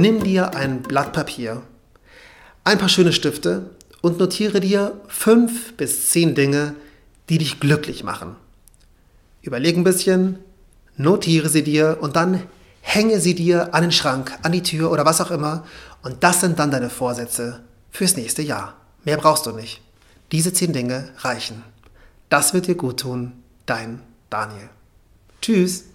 Nimm dir ein Blatt Papier, ein paar schöne Stifte und notiere dir fünf bis zehn Dinge, die dich glücklich machen. Überleg ein bisschen, notiere sie dir und dann hänge sie dir an den Schrank, an die Tür oder was auch immer. Und das sind dann deine Vorsätze fürs nächste Jahr. Mehr brauchst du nicht. Diese zehn Dinge reichen. Das wird dir gut tun. Dein Daniel. Tschüss.